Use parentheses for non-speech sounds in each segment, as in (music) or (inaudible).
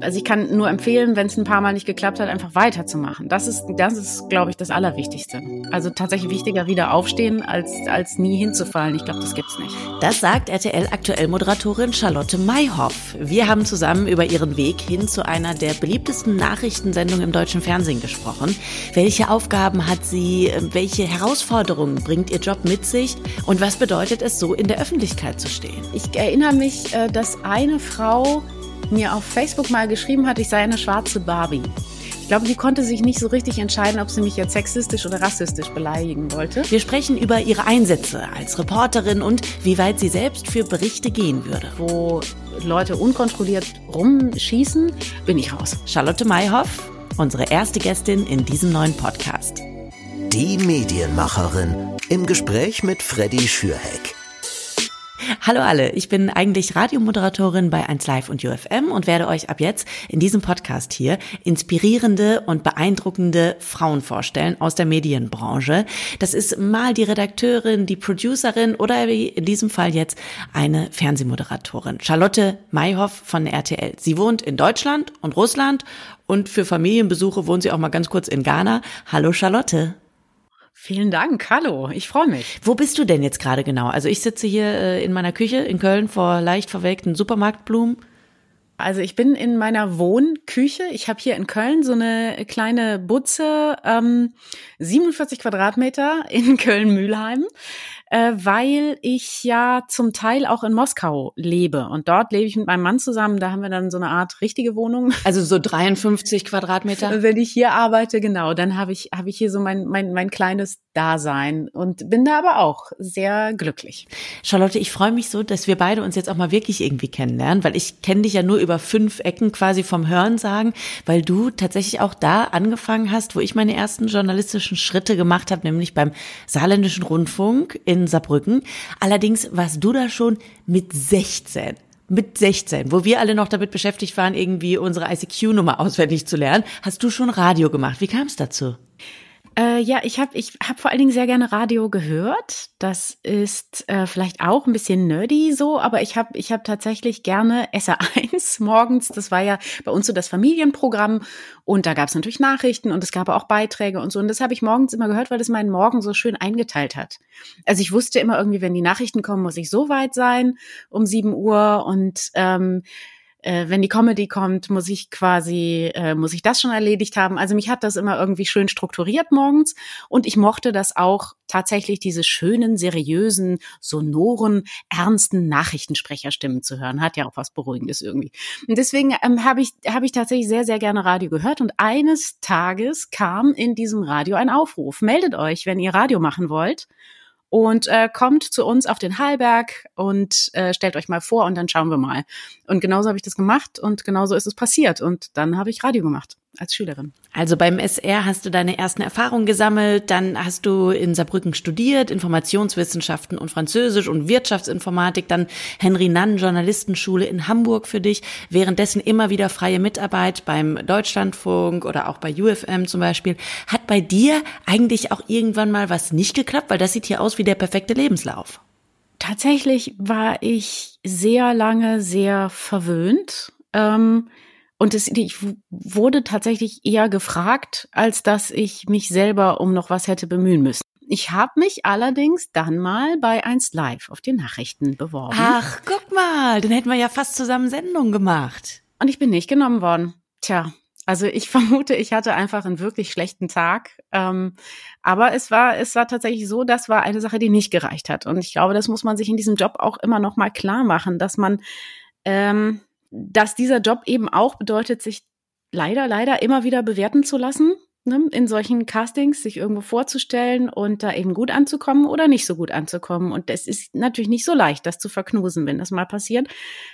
Also ich kann nur empfehlen, wenn es ein paar Mal nicht geklappt hat, einfach weiterzumachen. Das ist, das ist, glaube ich, das Allerwichtigste. Also tatsächlich wichtiger wieder aufstehen, als, als nie hinzufallen. Ich glaube, das gibt's nicht. Das sagt RTL aktuell Moderatorin Charlotte Mayhoff. Wir haben zusammen über ihren Weg hin zu einer der beliebtesten Nachrichtensendungen im deutschen Fernsehen gesprochen. Welche Aufgaben hat sie? Welche Herausforderungen bringt ihr Job mit sich? Und was bedeutet es, so in der Öffentlichkeit zu stehen? Ich erinnere mich, äh, dass eine Frau mir auf Facebook mal geschrieben hat, ich sei eine schwarze Barbie. Ich glaube, die konnte sich nicht so richtig entscheiden, ob sie mich jetzt sexistisch oder rassistisch beleidigen wollte. Wir sprechen über ihre Einsätze als Reporterin und wie weit sie selbst für Berichte gehen würde. Wo Leute unkontrolliert rumschießen, bin ich raus. Charlotte Mayhoff, unsere erste Gästin in diesem neuen Podcast. Die Medienmacherin im Gespräch mit Freddy Schürheck. Hallo alle, ich bin eigentlich Radiomoderatorin bei 1 Live und UFM und werde euch ab jetzt in diesem Podcast hier inspirierende und beeindruckende Frauen vorstellen aus der Medienbranche. Das ist mal die Redakteurin, die Producerin oder wie in diesem Fall jetzt eine Fernsehmoderatorin. Charlotte Mayhoff von RTL. Sie wohnt in Deutschland und Russland und für Familienbesuche wohnt sie auch mal ganz kurz in Ghana. Hallo Charlotte. Vielen Dank. Hallo, ich freue mich. Wo bist du denn jetzt gerade genau? Also ich sitze hier äh, in meiner Küche in Köln vor leicht verwelkten Supermarktblumen. Also ich bin in meiner Wohnküche. Ich habe hier in Köln so eine kleine Butze, ähm, 47 Quadratmeter in Köln-Mühlheim äh, weil ich ja zum Teil auch in Moskau lebe. Und dort lebe ich mit meinem Mann zusammen. Da haben wir dann so eine Art richtige Wohnung. (laughs) Also so 53 Quadratmeter? Wenn ich hier arbeite, genau, dann habe ich, habe ich hier so mein, mein, mein kleines Dasein und bin da aber auch sehr glücklich. Charlotte, ich freue mich so, dass wir beide uns jetzt auch mal wirklich irgendwie kennenlernen, weil ich kenne dich ja nur über fünf Ecken quasi vom Hören sagen, weil du tatsächlich auch da angefangen hast, wo ich meine ersten journalistischen Schritte gemacht habe, nämlich beim Saarländischen Rundfunk in in Saarbrücken. Allerdings warst du da schon mit 16 mit 16, wo wir alle noch damit beschäftigt waren, irgendwie unsere ICQ-Nummer auswendig zu lernen, hast du schon Radio gemacht. Wie kam es dazu? Äh, ja, ich habe ich hab vor allen Dingen sehr gerne Radio gehört. Das ist äh, vielleicht auch ein bisschen nerdy so, aber ich habe ich hab tatsächlich gerne SR1 (laughs) morgens. Das war ja bei uns so das Familienprogramm und da gab es natürlich Nachrichten und es gab auch Beiträge und so. Und das habe ich morgens immer gehört, weil das meinen Morgen so schön eingeteilt hat. Also ich wusste immer irgendwie, wenn die Nachrichten kommen, muss ich so weit sein um 7 Uhr und ähm, äh, wenn die Comedy kommt, muss ich quasi, äh, muss ich das schon erledigt haben. Also mich hat das immer irgendwie schön strukturiert morgens und ich mochte das auch tatsächlich diese schönen, seriösen, sonoren, ernsten Nachrichtensprecherstimmen zu hören. Hat ja auch was Beruhigendes irgendwie. Und deswegen ähm, habe ich, habe ich tatsächlich sehr, sehr gerne Radio gehört und eines Tages kam in diesem Radio ein Aufruf. Meldet euch, wenn ihr Radio machen wollt und äh, kommt zu uns auf den Hallberg und äh, stellt euch mal vor und dann schauen wir mal. Und genauso habe ich das gemacht und genauso ist es passiert und dann habe ich Radio gemacht als Schülerin. Also beim SR hast du deine ersten Erfahrungen gesammelt, dann hast du in Saarbrücken studiert, Informationswissenschaften und Französisch und Wirtschaftsinformatik, dann Henry Nann Journalistenschule in Hamburg für dich, währenddessen immer wieder freie Mitarbeit beim Deutschlandfunk oder auch bei UFM zum Beispiel. Hat bei dir eigentlich auch irgendwann mal was nicht geklappt? Weil das sieht hier aus wie der perfekte Lebenslauf. Tatsächlich war ich sehr lange sehr verwöhnt. Ähm, und es, ich wurde tatsächlich eher gefragt, als dass ich mich selber um noch was hätte bemühen müssen. Ich habe mich allerdings dann mal bei 1 Live auf die Nachrichten beworben. Ach, guck mal, dann hätten wir ja fast zusammen Sendung gemacht. Und ich bin nicht genommen worden. Tja, also ich (laughs) vermute, ich hatte einfach einen wirklich schlechten Tag. Ähm, aber es war, es war tatsächlich so, das war eine Sache, die nicht gereicht hat. Und ich glaube, das muss man sich in diesem Job auch immer noch mal klar machen, dass man ähm, dass dieser Job eben auch bedeutet, sich leider, leider immer wieder bewerten zu lassen ne, in solchen Castings, sich irgendwo vorzustellen und da eben gut anzukommen oder nicht so gut anzukommen. Und es ist natürlich nicht so leicht, das zu verknusen, wenn das mal passiert,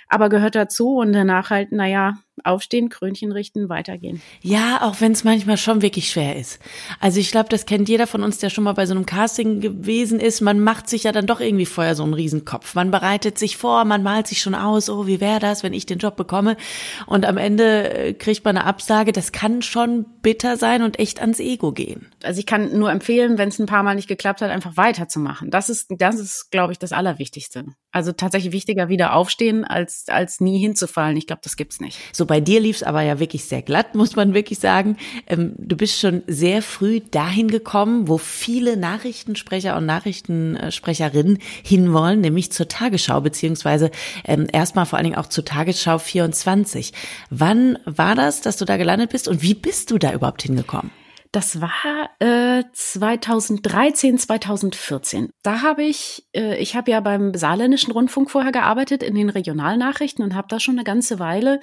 aber gehört dazu und danach halt, naja, aufstehen, Krönchen richten, weitergehen. Ja, auch wenn es manchmal schon wirklich schwer ist. Also ich glaube, das kennt jeder von uns, der schon mal bei so einem Casting gewesen ist. Man macht sich ja dann doch irgendwie vorher so einen Riesenkopf. Man bereitet sich vor, man malt sich schon aus, oh, wie wäre das, wenn ich den Job bekomme? Und am Ende äh, kriegt man eine Absage. Das kann schon bitter sein und echt ans Ego gehen. Also ich kann nur empfehlen, wenn es ein paar Mal nicht geklappt hat, einfach weiterzumachen. Das ist, das ist, glaube ich, das Allerwichtigste. Also tatsächlich wichtiger wieder aufstehen, als, als nie hinzufallen. Ich glaube, das gibt's nicht. So, bei dir lief's aber ja wirklich sehr glatt, muss man wirklich sagen. Ähm, du bist schon sehr früh dahin gekommen, wo viele Nachrichtensprecher und Nachrichtensprecherinnen hinwollen, nämlich zur Tagesschau, beziehungsweise ähm, erstmal vor allen Dingen auch zur Tagesschau 24. Wann war das, dass du da gelandet bist und wie bist du da überhaupt hingekommen? Das war äh, 2013, 2014. Da habe ich, äh, ich habe ja beim Saarländischen Rundfunk vorher gearbeitet in den Regionalnachrichten und habe da schon eine ganze Weile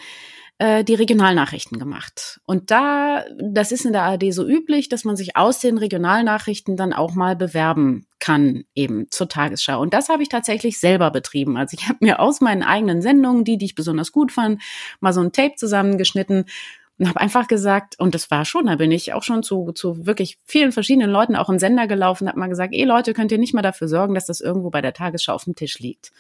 äh, die Regionalnachrichten gemacht. Und da, das ist in der ARD so üblich, dass man sich aus den Regionalnachrichten dann auch mal bewerben kann, eben zur Tagesschau. Und das habe ich tatsächlich selber betrieben. Also ich habe mir aus meinen eigenen Sendungen, die, die ich besonders gut fand, mal so ein Tape zusammengeschnitten und habe einfach gesagt, und das war schon, da bin ich auch schon zu, zu wirklich vielen verschiedenen Leuten auch im Sender gelaufen, habe mal gesagt, eh Leute, könnt ihr nicht mal dafür sorgen, dass das irgendwo bei der Tagesschau auf dem Tisch liegt.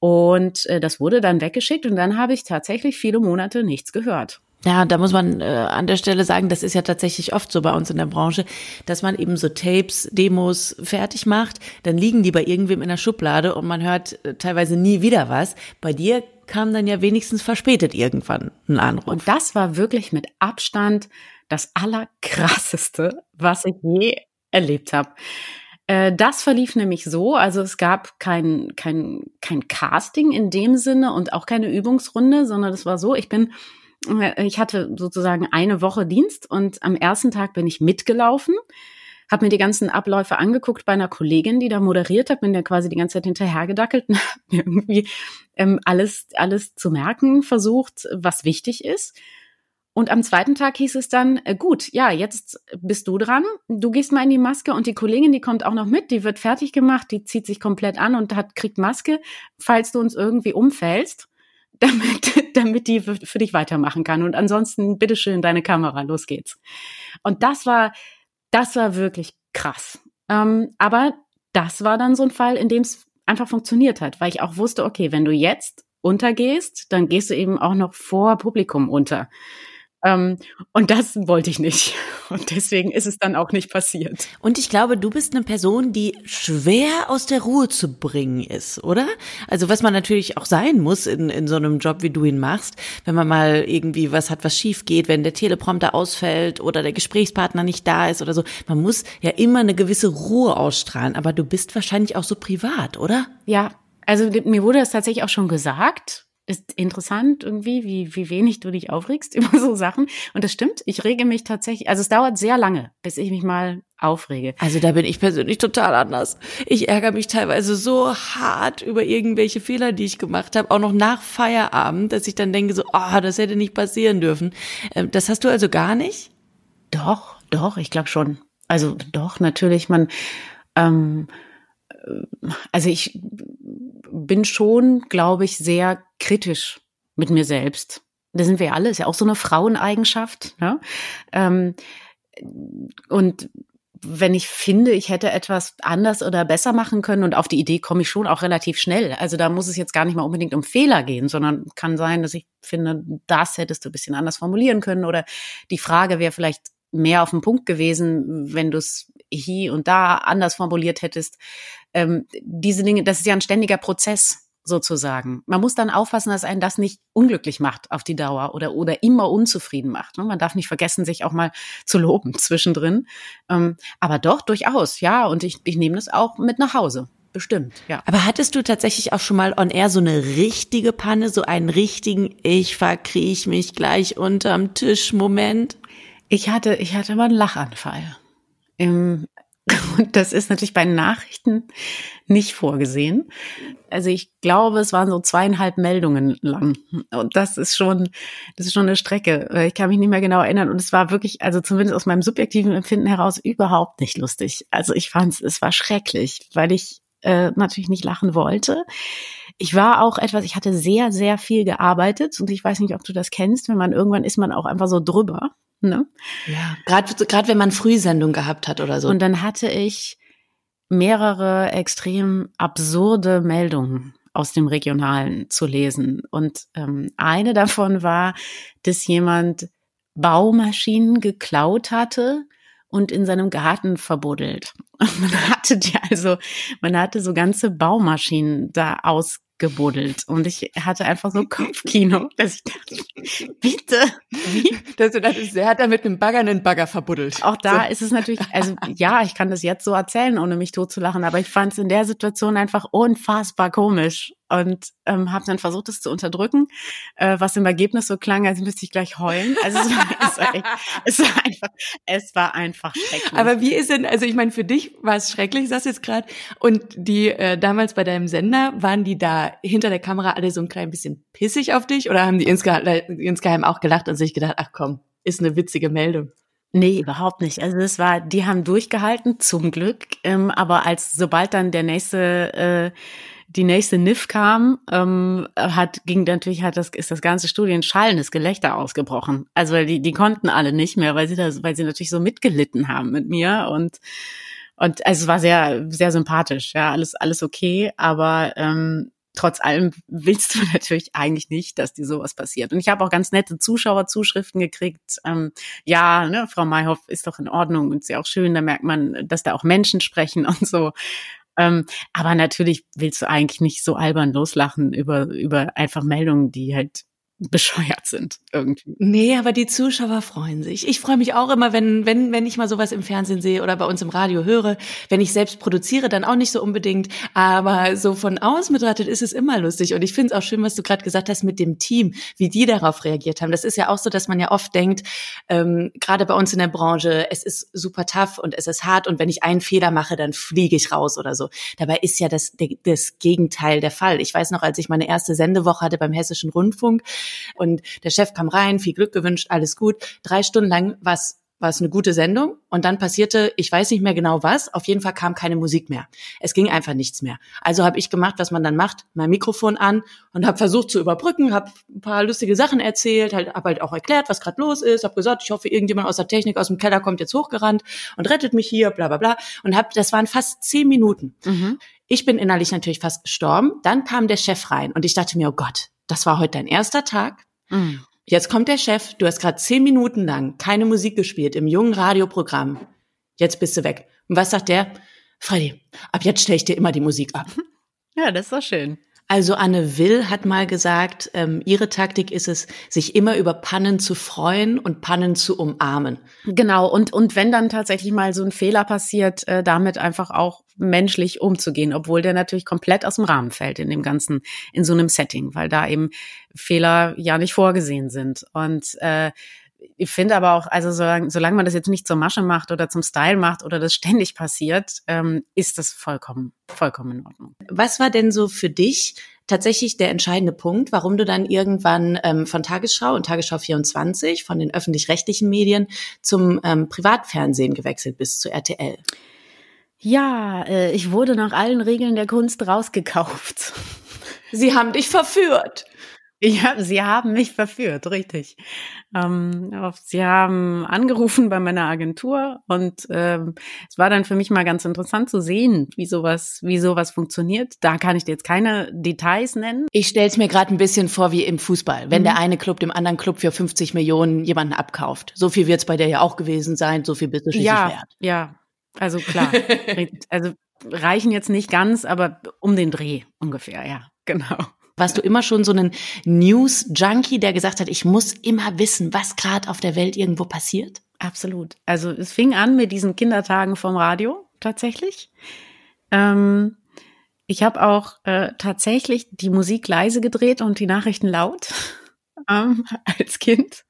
Und äh, das wurde dann weggeschickt und dann habe ich tatsächlich viele Monate nichts gehört. Ja, da muss man äh, an der Stelle sagen, das ist ja tatsächlich oft so bei uns in der Branche, dass man eben so Tapes, Demos fertig macht, dann liegen die bei irgendwem in der Schublade und man hört äh, teilweise nie wieder was. Bei dir kam dann ja wenigstens verspätet irgendwann ein Anruf. Und das war wirklich mit Abstand das Allerkrasseste, was ich je erlebt habe. Äh, das verlief nämlich so, also es gab kein, kein, kein Casting in dem Sinne und auch keine Übungsrunde, sondern es war so, ich bin, ich hatte sozusagen eine Woche Dienst und am ersten Tag bin ich mitgelaufen habe mir die ganzen Abläufe angeguckt bei einer Kollegin, die da moderiert hat, bin ja quasi die ganze Zeit hinterhergedackelt und (laughs) habe mir irgendwie ähm, alles, alles zu merken versucht, was wichtig ist. Und am zweiten Tag hieß es dann, äh, gut, ja, jetzt bist du dran. Du gehst mal in die Maske und die Kollegin, die kommt auch noch mit, die wird fertig gemacht, die zieht sich komplett an und hat, kriegt Maske, falls du uns irgendwie umfällst, damit, (laughs) damit die für dich weitermachen kann. Und ansonsten, bitteschön, deine Kamera, los geht's. Und das war, das war wirklich krass. Ähm, aber das war dann so ein Fall, in dem es einfach funktioniert hat, weil ich auch wusste, okay, wenn du jetzt untergehst, dann gehst du eben auch noch vor Publikum unter. Ähm, und das wollte ich nicht. (laughs) Und deswegen ist es dann auch nicht passiert. Und ich glaube, du bist eine Person, die schwer aus der Ruhe zu bringen ist, oder? Also was man natürlich auch sein muss in, in so einem Job, wie du ihn machst, wenn man mal irgendwie was hat, was schief geht, wenn der Teleprompter ausfällt oder der Gesprächspartner nicht da ist oder so. Man muss ja immer eine gewisse Ruhe ausstrahlen. Aber du bist wahrscheinlich auch so privat, oder? Ja, also mir wurde das tatsächlich auch schon gesagt ist interessant irgendwie, wie, wie wenig du dich aufregst (laughs) über so Sachen. Und das stimmt, ich rege mich tatsächlich, also es dauert sehr lange, bis ich mich mal aufrege. Also da bin ich persönlich total anders. Ich ärgere mich teilweise so hart über irgendwelche Fehler, die ich gemacht habe, auch noch nach Feierabend, dass ich dann denke so, ah, oh, das hätte nicht passieren dürfen. Ähm, das hast du also gar nicht? Doch, doch, ich glaube schon. Also doch, natürlich, man, ähm, äh, also ich bin schon, glaube ich, sehr kritisch mit mir selbst. Da sind wir alle, ist ja auch so eine Fraueneigenschaft. Ne? Ähm, und wenn ich finde, ich hätte etwas anders oder besser machen können und auf die Idee komme ich schon auch relativ schnell. Also da muss es jetzt gar nicht mal unbedingt um Fehler gehen, sondern kann sein, dass ich finde, das hättest du ein bisschen anders formulieren können oder die Frage wäre vielleicht mehr auf den Punkt gewesen, wenn du es hier und da anders formuliert hättest. Ähm, diese Dinge, das ist ja ein ständiger Prozess sozusagen. Man muss dann aufpassen, dass einen das nicht unglücklich macht auf die Dauer oder, oder immer unzufrieden macht. Ne? Man darf nicht vergessen, sich auch mal zu loben (laughs) zwischendrin. Ähm, aber doch, durchaus, ja. Und ich, ich nehme das auch mit nach Hause. Bestimmt, ja. Aber hattest du tatsächlich auch schon mal on air so eine richtige Panne, so einen richtigen, ich verkriech mich gleich unterm Tisch Moment? Ich hatte, ich hatte mal einen Lachanfall. Im, (laughs) und das ist natürlich bei Nachrichten nicht vorgesehen. Also ich glaube, es waren so zweieinhalb Meldungen lang. Und das ist schon, das ist schon eine Strecke. Ich kann mich nicht mehr genau erinnern. Und es war wirklich, also zumindest aus meinem subjektiven Empfinden heraus, überhaupt nicht lustig. Also ich fand es, es war schrecklich, weil ich äh, natürlich nicht lachen wollte. Ich war auch etwas, ich hatte sehr, sehr viel gearbeitet und ich weiß nicht, ob du das kennst, wenn man irgendwann ist man auch einfach so drüber. Ne? Ja, gerade gerade wenn man Frühsendung gehabt hat oder so. Und dann hatte ich mehrere extrem absurde Meldungen aus dem Regionalen zu lesen. Und ähm, eine davon war, dass jemand Baumaschinen geklaut hatte und in seinem Garten verbuddelt. Und (laughs) man hatte die also, man hatte so ganze Baumaschinen da aus gebuddelt. Und ich hatte einfach so Kopfkino, dass ich dachte, bitte, wie? Dass du dachtest, er hat da mit einem Bagger einen Bagger verbuddelt. Auch da so. ist es natürlich, also ja, ich kann das jetzt so erzählen, ohne mich totzulachen, aber ich fand es in der Situation einfach unfassbar komisch und ähm, habe dann versucht, es zu unterdrücken, äh, was im Ergebnis so klang, als müsste ich gleich heulen. Also es war, es war, echt, es war einfach, es war einfach schrecklich. Aber wie ist denn, also ich meine, für dich war es schrecklich, sagst jetzt gerade, und die äh, damals bei deinem Sender, waren die da hinter der Kamera alle so ein klein bisschen pissig auf dich oder haben die insgeheim, insgeheim auch gelacht und sich gedacht, ach komm, ist eine witzige Meldung? Nee, überhaupt nicht. Also es war, die haben durchgehalten, zum Glück. Ähm, aber als sobald dann der nächste äh, die nächste NIF kam, ähm, hat, ging natürlich, hat das, ist das ganze Studio in schallendes Gelächter ausgebrochen. Also weil die, die konnten alle nicht mehr, weil sie das, weil sie natürlich so mitgelitten haben mit mir und, und also es war sehr, sehr sympathisch, ja, alles, alles okay, aber, ähm, trotz allem willst du (laughs) natürlich eigentlich nicht, dass dir sowas passiert. Und ich habe auch ganz nette Zuschauerzuschriften gekriegt. Ähm, ja, ne, Frau Mayhoff ist doch in Ordnung und ist ja auch schön. Da merkt man, dass da auch Menschen sprechen (laughs) und so. Ähm, aber natürlich willst du eigentlich nicht so albern loslachen über, über einfach Meldungen, die halt bescheuert sind irgendwie. Nee, aber die Zuschauer freuen sich. Ich freue mich auch immer, wenn, wenn, wenn ich mal sowas im Fernsehen sehe oder bei uns im Radio höre. Wenn ich selbst produziere, dann auch nicht so unbedingt. Aber so von außen betrachtet ist es immer lustig. Und ich finde es auch schön, was du gerade gesagt hast mit dem Team, wie die darauf reagiert haben. Das ist ja auch so, dass man ja oft denkt, ähm, gerade bei uns in der Branche, es ist super tough und es ist hart. Und wenn ich einen Fehler mache, dann fliege ich raus oder so. Dabei ist ja das, das Gegenteil der Fall. Ich weiß noch, als ich meine erste Sendewoche hatte beim Hessischen Rundfunk, und der Chef kam rein, viel Glück gewünscht, alles gut. Drei Stunden lang war es war es eine gute Sendung und dann passierte, ich weiß nicht mehr genau was, auf jeden Fall kam keine Musik mehr. Es ging einfach nichts mehr. Also habe ich gemacht, was man dann macht, mein Mikrofon an und habe versucht zu überbrücken, habe ein paar lustige Sachen erzählt, halt, habe halt auch erklärt, was gerade los ist, habe gesagt, ich hoffe, irgendjemand aus der Technik aus dem Keller kommt jetzt hochgerannt und rettet mich hier, bla bla bla. Und hab, das waren fast zehn Minuten. Mhm. Ich bin innerlich natürlich fast gestorben. Dann kam der Chef rein und ich dachte mir, oh Gott, das war heute dein erster Tag. Mhm. Jetzt kommt der Chef, du hast gerade zehn Minuten lang keine Musik gespielt im jungen Radioprogramm. Jetzt bist du weg. Und was sagt der? Freddy, ab jetzt stelle ich dir immer die Musik ab. (laughs) Ja, das ist doch schön. Also Anne Will hat mal gesagt, ähm, ihre Taktik ist es, sich immer über Pannen zu freuen und Pannen zu umarmen. Genau, und, und wenn dann tatsächlich mal so ein Fehler passiert, äh, damit einfach auch menschlich umzugehen, obwohl der natürlich komplett aus dem Rahmen fällt in dem ganzen, in so einem Setting, weil da eben Fehler ja nicht vorgesehen sind. Und äh, ich finde aber auch, also solange, solange man das jetzt nicht zur Masche macht oder zum Style macht oder das ständig passiert, ähm, ist das vollkommen, vollkommen in Ordnung. Was war denn so für dich tatsächlich der entscheidende Punkt, warum du dann irgendwann ähm, von Tagesschau und Tagesschau 24, von den öffentlich-rechtlichen Medien zum ähm, Privatfernsehen gewechselt bist, zu RTL? Ja, äh, ich wurde nach allen Regeln der Kunst rausgekauft. Sie haben dich verführt. Ja, (laughs) sie haben mich verführt, richtig. Ähm, sie haben angerufen bei meiner Agentur und ähm, es war dann für mich mal ganz interessant zu sehen, wie sowas, wie sowas funktioniert. Da kann ich dir jetzt keine Details nennen. Ich stelle es mir gerade ein bisschen vor wie im Fußball, wenn mhm. der eine Club dem anderen Club für 50 Millionen jemanden abkauft. So viel wird es bei der ja auch gewesen sein, so viel bist du schließlich ja, wert. Ja, also klar. (laughs) also reichen jetzt nicht ganz, aber um den Dreh ungefähr, ja, genau. Warst du immer schon so ein News-Junkie, der gesagt hat, ich muss immer wissen, was gerade auf der Welt irgendwo passiert? Absolut. Also es fing an mit diesen Kindertagen vom Radio tatsächlich. Ähm, ich habe auch äh, tatsächlich die Musik leise gedreht und die Nachrichten laut (laughs) ähm, als Kind.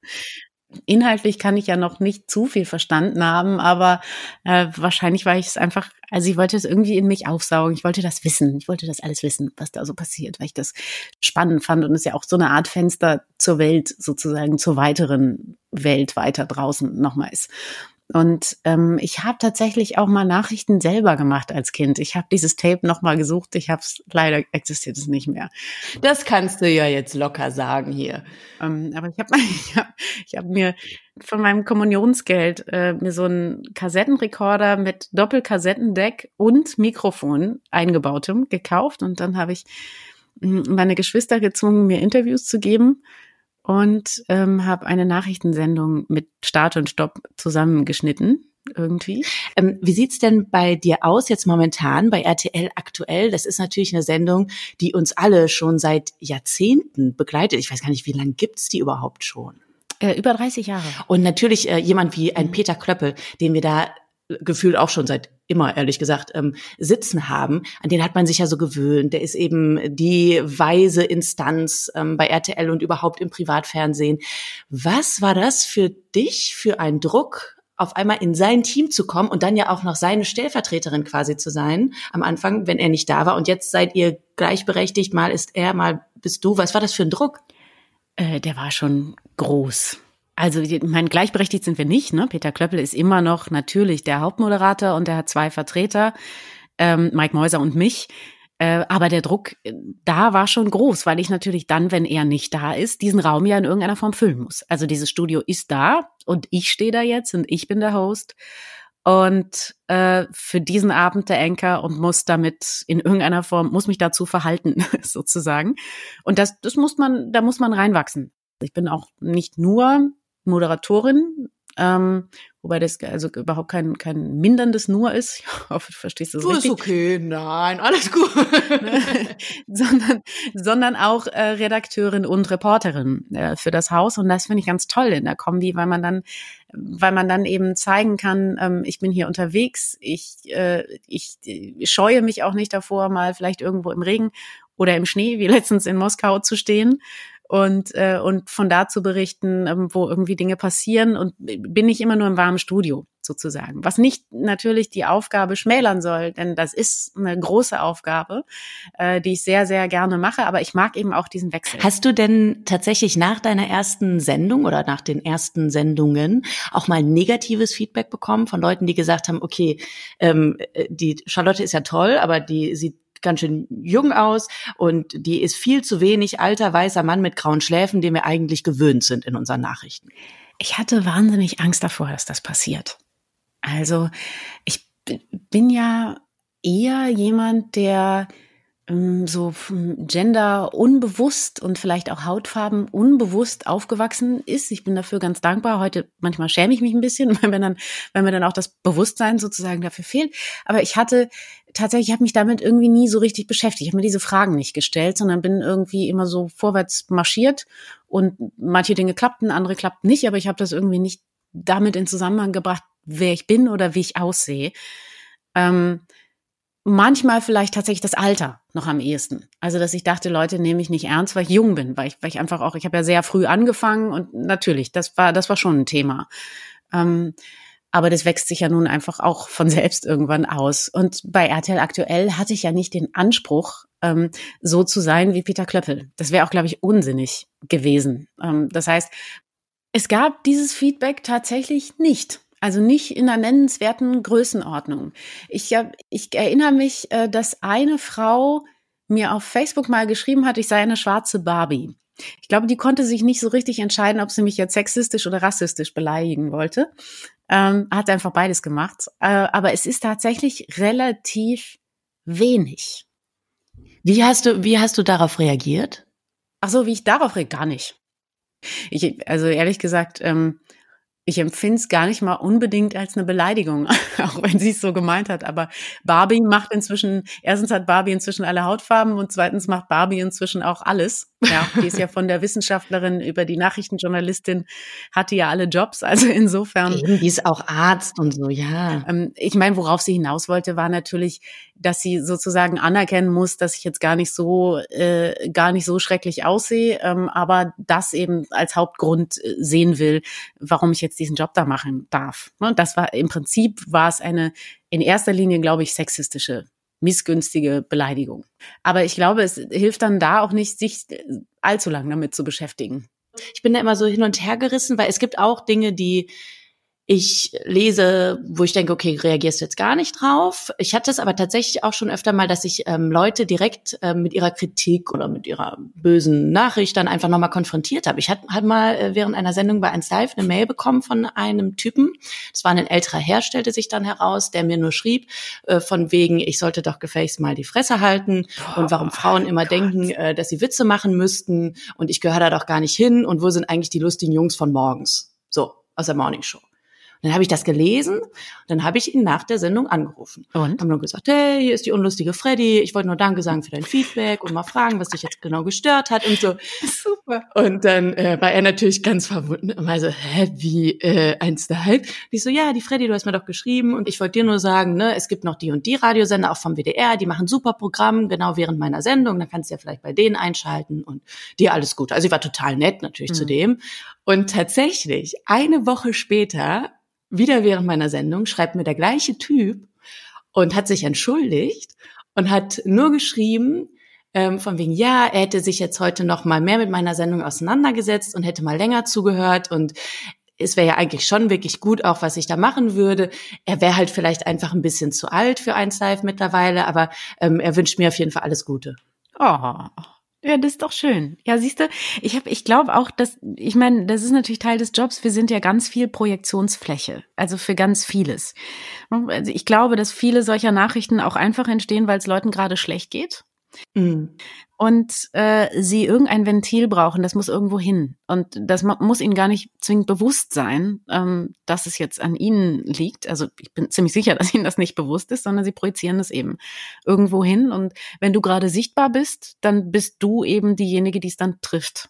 Inhaltlich kann ich ja noch nicht zu viel verstanden haben, aber äh, wahrscheinlich war ich es einfach, also ich wollte es irgendwie in mich aufsaugen. Ich wollte das wissen. Ich wollte das alles wissen, was da so passiert, weil ich das spannend fand und es ja auch so eine Art Fenster zur Welt sozusagen, zur weiteren Welt weiter draußen nochmal ist. Und ähm, ich habe tatsächlich auch mal Nachrichten selber gemacht als Kind. Ich habe dieses Tape noch mal gesucht. Ich habe es leider existiert es nicht mehr. Das kannst du ja jetzt locker sagen hier. Ähm, aber ich habe (laughs) ich hab, ich hab mir von meinem Kommunionsgeld äh, mir so einen Kassettenrekorder mit Doppelkassettendeck und Mikrofon eingebautem gekauft und dann habe ich hm, meine Geschwister gezwungen, mir Interviews zu geben und ähm, habe eine Nachrichtensendung mit Start und Stopp zusammengeschnitten irgendwie. Ähm, wie sieht's denn bei dir aus jetzt momentan bei RTL aktuell? Das ist natürlich eine Sendung, die uns alle schon seit Jahrzehnten begleitet. Ich weiß gar nicht, wie lange gibt's die überhaupt schon? Äh, über 30 Jahre. Und natürlich äh, jemand wie ein mhm. Peter Klöppel, den wir da gefühlt auch schon seit immer, ehrlich gesagt, ähm, sitzen haben, an den hat man sich ja so gewöhnt. Der ist eben die weise Instanz ähm, bei RTL und überhaupt im Privatfernsehen. Was war das für dich für ein Druck, auf einmal in sein Team zu kommen und dann ja auch noch seine Stellvertreterin quasi zu sein am Anfang, wenn er nicht da war. Und jetzt seid ihr gleichberechtigt, mal ist er, mal bist du. Was war das für ein Druck? Äh, der war schon groß. Also, ich meine, gleichberechtigt sind wir nicht. Ne? Peter Klöppel ist immer noch natürlich der Hauptmoderator und er hat zwei Vertreter, ähm, Mike Mäuser und mich. Äh, aber der Druck äh, da war schon groß, weil ich natürlich dann, wenn er nicht da ist, diesen Raum ja in irgendeiner Form füllen muss. Also dieses Studio ist da und ich stehe da jetzt und ich bin der Host und äh, für diesen Abend der Anchor und muss damit in irgendeiner Form muss mich dazu verhalten (laughs) sozusagen und das das muss man da muss man reinwachsen. Ich bin auch nicht nur Moderatorin ähm, wobei das also überhaupt kein, kein minderndes Nur ist. (laughs) Ich hoffe, du verstehst das du richtig. Ist okay, nein, alles gut. (laughs) sondern, sondern auch äh, Redakteurin und Reporterin äh, für das Haus. Und das finde ich ganz toll in der Kombi, weil man dann, weil man dann eben zeigen kann, ähm, ich bin hier unterwegs, ich, äh, ich, ich scheue mich auch nicht davor, mal vielleicht irgendwo im Regen oder im Schnee, wie letztens in Moskau zu stehen und, äh, und von da zu berichten, ähm, wo irgendwie Dinge passieren und bin nicht immer nur im warmen Studio sozusagen. Was nicht natürlich die Aufgabe schmälern soll, denn das ist eine große Aufgabe, äh, die ich sehr, sehr gerne mache, aber ich mag eben auch diesen Wechsel. Hast du denn tatsächlich nach deiner ersten Sendung oder nach den ersten Sendungen auch mal negatives Feedback bekommen von Leuten, die gesagt haben, okay, ähm, äh, die Charlotte ist ja toll, aber die sieht ganz schön jung aus und die ist viel zu wenig alter weißer Mann mit grauen Schläfen, den wir eigentlich gewöhnt sind in unseren Nachrichten. Ich hatte wahnsinnig Angst davor, dass das passiert. Also ich bin ja eher jemand, der so Gender unbewusst und vielleicht auch Hautfarben unbewusst aufgewachsen ist. Ich bin dafür ganz dankbar. Heute manchmal schäme ich mich ein bisschen, (laughs) weil mir dann, weil mir dann auch das Bewusstsein sozusagen dafür fehlt. Aber ich hatte tatsächlich, ich habe mich damit irgendwie nie so richtig beschäftigt. Ich habe mir diese Fragen nicht gestellt, sondern bin irgendwie immer so vorwärts marschiert und manche Dinge klappten, andere klappten nicht, aber ich habe das irgendwie nicht damit in Zusammenhang gebracht, wer ich bin oder wie ich aussehe. Ähm, manchmal vielleicht tatsächlich das Alter noch am ehesten. Also, dass ich dachte, Leute nehmen mich nicht ernst, weil ich jung bin, weil ich, weil ich einfach auch, ich habe ja sehr früh angefangen und natürlich, das war, das war schon ein Thema. Ähm, aber das wächst sich ja nun einfach auch von (laughs) selbst irgendwann aus. Und bei RTL aktuell hatte ich ja nicht den Anspruch, ähm, so zu sein wie Peter Klöppel. Das wäre auch, glaube ich, unsinnig gewesen. Ähm, das heißt, es gab dieses Feedback tatsächlich nicht. Also nicht in einer nennenswerten Größenordnung. Ich, hab, ich erinnere mich, äh, dass eine Frau mir auf Facebook mal geschrieben hat, ich sei eine schwarze Barbie. Ich glaube, die konnte sich nicht so richtig entscheiden, ob sie mich jetzt sexistisch oder rassistisch beleidigen wollte. Ähm, hat einfach beides gemacht. Äh, aber es ist tatsächlich relativ wenig. Wie hast du, wie hast du darauf reagiert? Ach so, wie ich darauf reagiere, gar nicht. Ich, also ehrlich gesagt, ähm, ich empfinde es gar nicht mal unbedingt als eine Beleidigung, (laughs) auch wenn sie es so gemeint hat. Aber Barbie macht inzwischen, erstens hat Barbie inzwischen alle Hautfarben und zweitens macht Barbie inzwischen auch alles. Ja, die ist ja von der Wissenschaftlerin über die Nachrichtenjournalistin, hat die ja alle Jobs. (laughs) Also insofern. Eben, die ist auch Arzt und so, ja. Ähm, ich meine, worauf sie hinaus wollte, war natürlich, dass sie sozusagen anerkennen muss, dass ich jetzt gar nicht so, äh, gar nicht so schrecklich aussehe, ähm, aber das eben als Hauptgrund äh, sehen will, warum ich jetzt diesen Job da machen darf. Und ne, das war im Prinzip war es eine in erster Linie, glaube ich, sexistische missgünstige Beleidigung. Aber ich glaube, es hilft dann da auch nicht, sich allzu lang damit zu beschäftigen. Ich bin da immer so hin und her gerissen, weil es gibt auch Dinge, die ich lese, wo ich denke, okay, reagierst du jetzt gar nicht drauf. Ich hatte es aber tatsächlich auch schon öfter mal, dass ich ähm, Leute direkt ähm, mit ihrer Kritik oder mit ihrer bösen Nachricht dann einfach nochmal konfrontiert habe. Ich hatte halt mal äh, während einer Sendung bei 1 Live eine Mail bekommen von einem Typen. Das war ein älterer Herr, stellte sich dann heraus, der mir nur schrieb, äh, von wegen, ich sollte doch gefälligst mal die Fresse halten und warum Frauen immer Gott. denken, äh, dass sie Witze machen müssten und ich gehöre da doch gar nicht hin und wo sind eigentlich die lustigen Jungs von morgens? So, aus der Morningshow dann habe ich das gelesen, dann habe ich ihn nach der Sendung angerufen. Und? Haben nur gesagt, hey, hier ist die unlustige Freddy, ich wollte nur Danke sagen für dein Feedback und mal fragen, was dich jetzt genau gestört hat und so. (laughs) Super. Und dann äh, war er natürlich ganz verwundert und meinte, hä, wie, äh, ein Style? ich so, ja, die Freddy, du hast mir doch geschrieben und ich wollte dir nur sagen, ne, es gibt noch die und die Radiosender, auch vom WDR, die machen super Programm, genau während meiner Sendung, dann kannst du ja vielleicht bei denen einschalten und dir alles gut. Also ich war total nett natürlich mhm. zu dem. Und tatsächlich, eine Woche später wieder während meiner Sendung schreibt mir der gleiche Typ und hat sich entschuldigt und hat nur geschrieben, ähm, von wegen, ja, er hätte sich jetzt heute noch mal mehr mit meiner Sendung auseinandergesetzt und hätte mal länger zugehört und es wäre ja eigentlich schon wirklich gut, auch was ich da machen würde. Er wäre halt vielleicht einfach ein bisschen zu alt für eins Live mittlerweile, aber ähm, er wünscht mir auf jeden Fall alles Gute. Oh, ja, das ist doch schön. Ja, siehst du, ich habe, ich glaube auch, dass, ich meine, das ist natürlich Teil des Jobs. Wir sind ja ganz viel Projektionsfläche, also für ganz vieles. Also ich glaube, dass viele solcher Nachrichten auch einfach entstehen, weil es Leuten gerade schlecht geht. Mhm und äh, sie irgendein Ventil brauchen, das muss irgendwo hin. Und das muss ihnen gar nicht zwingend bewusst sein, ähm, dass es jetzt an ihnen liegt. Also ich bin ziemlich sicher, (laughs) dass ihnen das nicht bewusst ist, sondern sie projizieren es eben irgendwo hin. Und wenn du gerade sichtbar bist, dann bist du eben diejenige, die es dann trifft.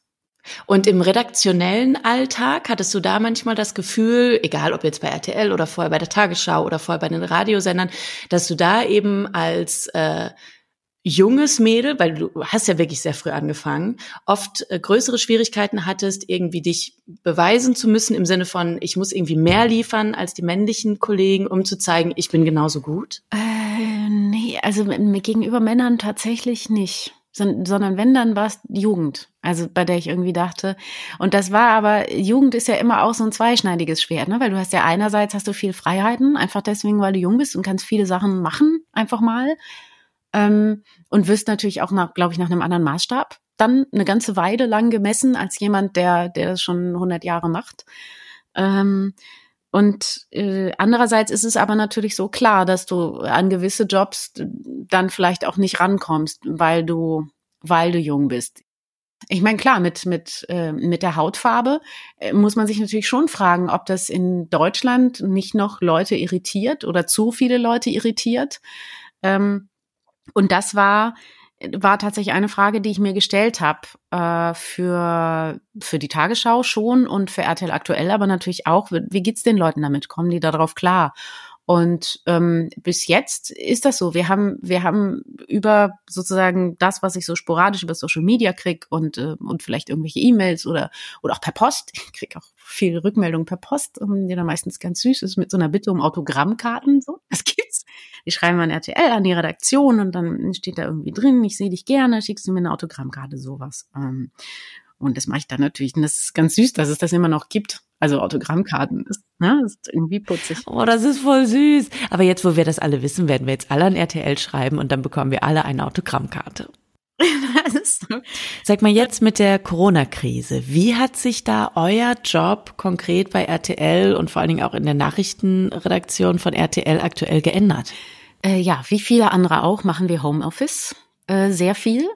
Und im redaktionellen Alltag hattest du da manchmal das Gefühl, egal ob jetzt bei RTL oder vorher bei der Tagesschau oder vorher bei den Radiosendern, dass du da eben als äh, junges Mädel, weil du hast ja wirklich sehr früh angefangen, oft äh, größere Schwierigkeiten hattest, irgendwie dich beweisen zu müssen im Sinne von, ich muss irgendwie mehr liefern als die männlichen Kollegen, um zu zeigen, ich bin genauso gut? Äh, nee, also gegenüber Männern tatsächlich nicht. Sondern wenn, dann war es Jugend, also bei der ich irgendwie dachte. Und das war aber, Jugend ist ja immer auch so ein zweischneidiges Schwert, ne? Weil du hast ja einerseits hast du viel Freiheiten, einfach deswegen, weil du jung bist und kannst viele Sachen machen, einfach mal ähm, und wirst natürlich auch nach, glaube ich, nach einem anderen Maßstab dann eine ganze Weile lang gemessen als jemand, der, der das schon 100 Jahre macht. Ähm, und äh, andererseits ist es aber natürlich so klar, dass du an gewisse Jobs dann vielleicht auch nicht rankommst, weil du, weil du jung bist. Ich meine, klar, mit, mit, äh, mit der Hautfarbe äh, muss man sich natürlich schon fragen, ob das in Deutschland nicht noch Leute irritiert oder zu viele Leute irritiert. Ähm, und das war war tatsächlich eine Frage, die ich mir gestellt habe äh, für für die Tagesschau schon und für RTL aktuell, aber natürlich auch, wie geht's den Leuten damit? Kommen die darauf klar? Und ähm, bis jetzt ist das so. Wir haben, wir haben über sozusagen das, was ich so sporadisch über Social Media krieg und, äh, und vielleicht irgendwelche E-Mails oder, oder auch per Post. Ich krieg auch viel Rückmeldungen per Post, um, die dann meistens ganz süß ist, mit so einer Bitte um Autogrammkarten. So, das gibt's. Die schreiben an RTL, an die Redaktion und dann steht da irgendwie drin, ich sehe dich gerne, schickst du mir eine Autogrammkarte, sowas. Ähm, und das mache ich dann natürlich. Und das ist ganz süß, dass es das immer noch gibt. Also Autogrammkarten ist, ne, ist irgendwie putzig. Oh, das ist voll süß. Aber jetzt, wo wir das alle wissen, werden wir jetzt alle an RTL schreiben und dann bekommen wir alle eine Autogrammkarte. (laughs) Sag mal jetzt mit der Corona-Krise, wie hat sich da euer Job konkret bei RTL und vor allen Dingen auch in der Nachrichtenredaktion von RTL aktuell geändert? Äh, ja, wie viele andere auch machen wir Homeoffice äh, sehr viel.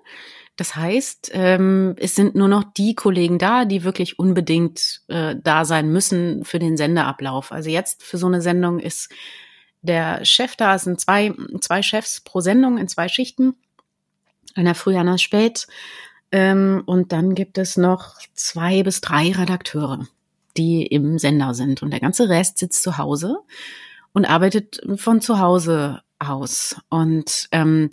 Das heißt, ähm, es sind nur noch die Kollegen da, die wirklich unbedingt äh, da sein müssen für den Sendeablauf. Also jetzt für so eine Sendung ist der Chef da, es sind zwei, zwei Chefs pro Sendung in zwei Schichten, einer früh, einer spät. Ähm, und dann gibt es noch zwei bis drei Redakteure, die im Sender sind. Und der ganze Rest sitzt zu Hause und arbeitet von zu Hause aus. Und ähm,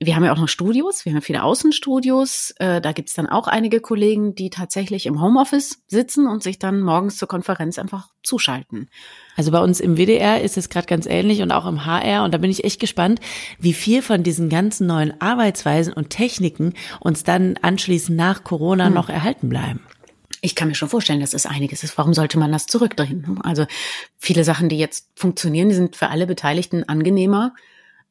wir haben ja auch noch Studios, wir haben viele Außenstudios. Äh, da gibt's dann auch einige Kollegen, die tatsächlich im Homeoffice sitzen und sich dann morgens zur Konferenz einfach zuschalten. Also bei uns im WDR ist es gerade ganz ähnlich und auch im HR. Und da bin ich echt gespannt, wie viel von diesen ganzen neuen Arbeitsweisen und Techniken uns dann anschließend nach Corona hm. noch erhalten bleiben. Ich kann mir schon vorstellen, dass es einiges ist. Warum sollte man das zurückdrehen? Also viele Sachen, die jetzt funktionieren, die sind für alle Beteiligten angenehmer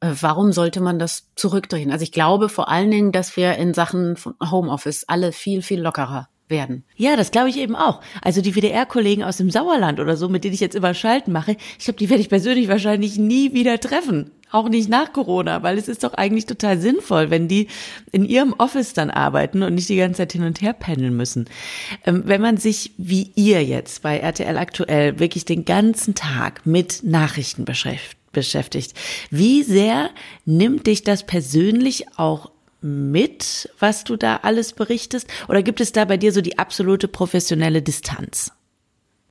warum sollte man das zurückdrehen? Also ich glaube vor allen Dingen, dass wir in Sachen Homeoffice alle viel, viel lockerer werden. Ja, das glaube ich eben auch. Also die WDR-Kollegen aus dem Sauerland oder so, mit denen ich jetzt immer Schalten mache, ich glaube, die werde ich persönlich wahrscheinlich nie wieder treffen. auch nicht nach Corona, weil es ist doch eigentlich total sinnvoll, wenn die in ihrem Office dann arbeiten und nicht die ganze Zeit hin und her pendeln müssen. Ähm, wenn man sich wie ihr jetzt bei RTL aktuell wirklich den ganzen Tag mit Nachrichten beschäftigt, wie sehr nimmt dich das persönlich auch mit, was du da alles berichtest? Oder gibt es da bei dir so die absolute professionelle Distanz?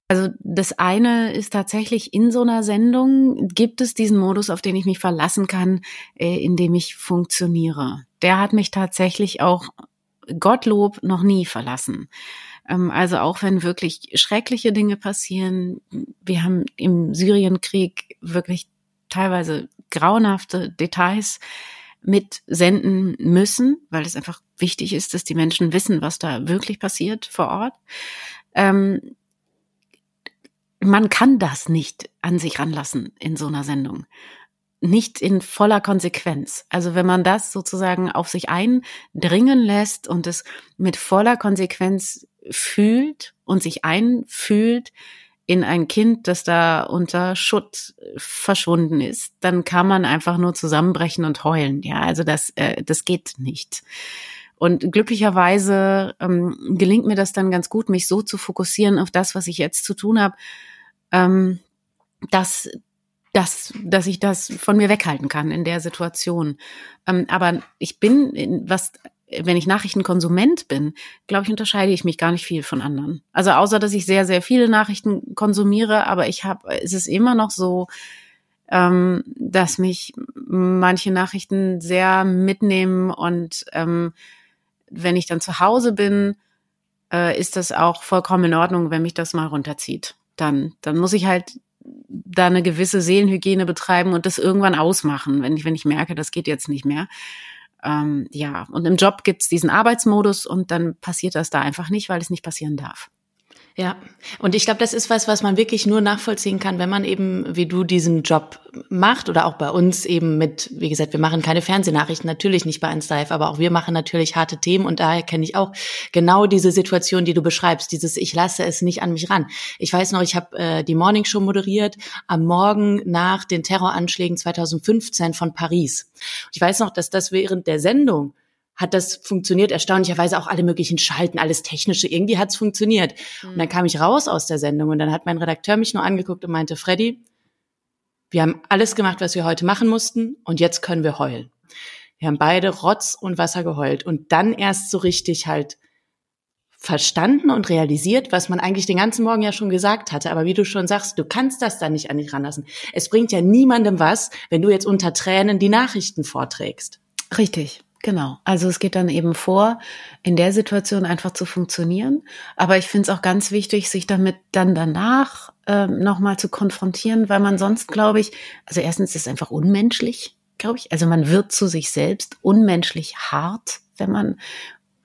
Also das eine ist tatsächlich in so einer Sendung gibt es diesen Modus, auf den ich mich verlassen kann, äh, in dem ich funktioniere. Der hat mich tatsächlich auch Gottlob noch nie verlassen. Ähm, also auch wenn wirklich schreckliche Dinge passieren, wir haben im Syrienkrieg wirklich teilweise grauenhafte Details mitsenden müssen, weil es einfach wichtig ist, dass die Menschen wissen, was da wirklich passiert vor Ort. Ähm, man kann das nicht an sich ranlassen in so einer Sendung. Nicht in voller Konsequenz. Also wenn man das sozusagen auf sich eindringen lässt und es mit voller Konsequenz fühlt und sich einfühlt in ein Kind, das da unter Schutt verschwunden ist, dann kann man einfach nur zusammenbrechen und heulen. Ja, also das, äh, das geht nicht. Und glücklicherweise ähm, gelingt mir das dann ganz gut, mich so zu fokussieren auf das, was ich jetzt zu tun habe, ähm, dass, dass, dass ich das von mir weghalten kann in der Situation. Ähm, aber ich bin, in, was, wenn ich Nachrichtenkonsument bin, glaube ich, unterscheide ich mich gar nicht viel von anderen. Also außer, dass ich sehr, sehr viele Nachrichten konsumiere, aber ich habe, es ist immer noch so, ähm, dass mich manche Nachrichten sehr mitnehmen und ähm, wenn ich dann zu Hause bin, äh, ist das auch vollkommen in Ordnung, wenn mich das mal runterzieht. Dann, dann muss ich halt da eine gewisse Seelenhygiene betreiben und das irgendwann ausmachen, wenn ich, wenn ich merke, das geht jetzt nicht mehr. Ähm, ja, und im Job gibt's diesen Arbeitsmodus und dann passiert das da einfach nicht, weil es nicht passieren darf. Ja, und ich glaube, das ist was, was man wirklich nur nachvollziehen kann, wenn man eben, wie du, diesen Job macht oder auch bei uns eben mit, wie gesagt, wir machen keine Fernsehnachrichten, natürlich nicht bei 1 Live, aber auch wir machen natürlich harte Themen und daher kenne ich auch genau diese Situation, die du beschreibst, dieses ich lasse es nicht an mich ran. Ich weiß noch, ich habe äh, die Morning Show moderiert am Morgen nach den Terroranschlägen 2015 von Paris. Ich weiß noch, dass das während der Sendung hat das funktioniert. Erstaunlicherweise auch alle möglichen Schalten, alles Technische. Irgendwie hat's funktioniert. Mhm. Und dann kam ich raus aus der Sendung und dann hat mein Redakteur mich nur angeguckt und meinte, Freddy, wir haben alles gemacht, was wir heute machen mussten und jetzt können wir heulen. Wir haben beide Rotz und Wasser geheult und dann erst so richtig halt verstanden und realisiert, was man eigentlich den ganzen Morgen ja schon gesagt hatte. Aber wie du schon sagst, du kannst das dann nicht an dich ranlassen. Es bringt ja niemandem was, wenn du jetzt unter Tränen die Nachrichten vorträgst. Richtig. Genau. Also es geht dann eben vor, in der Situation einfach zu funktionieren. Aber ich finde es auch ganz wichtig, sich damit dann danach ähm, nochmal zu konfrontieren, weil man sonst, glaube ich, also erstens ist es einfach unmenschlich, glaube ich. Also man wird zu sich selbst unmenschlich hart, wenn man äh,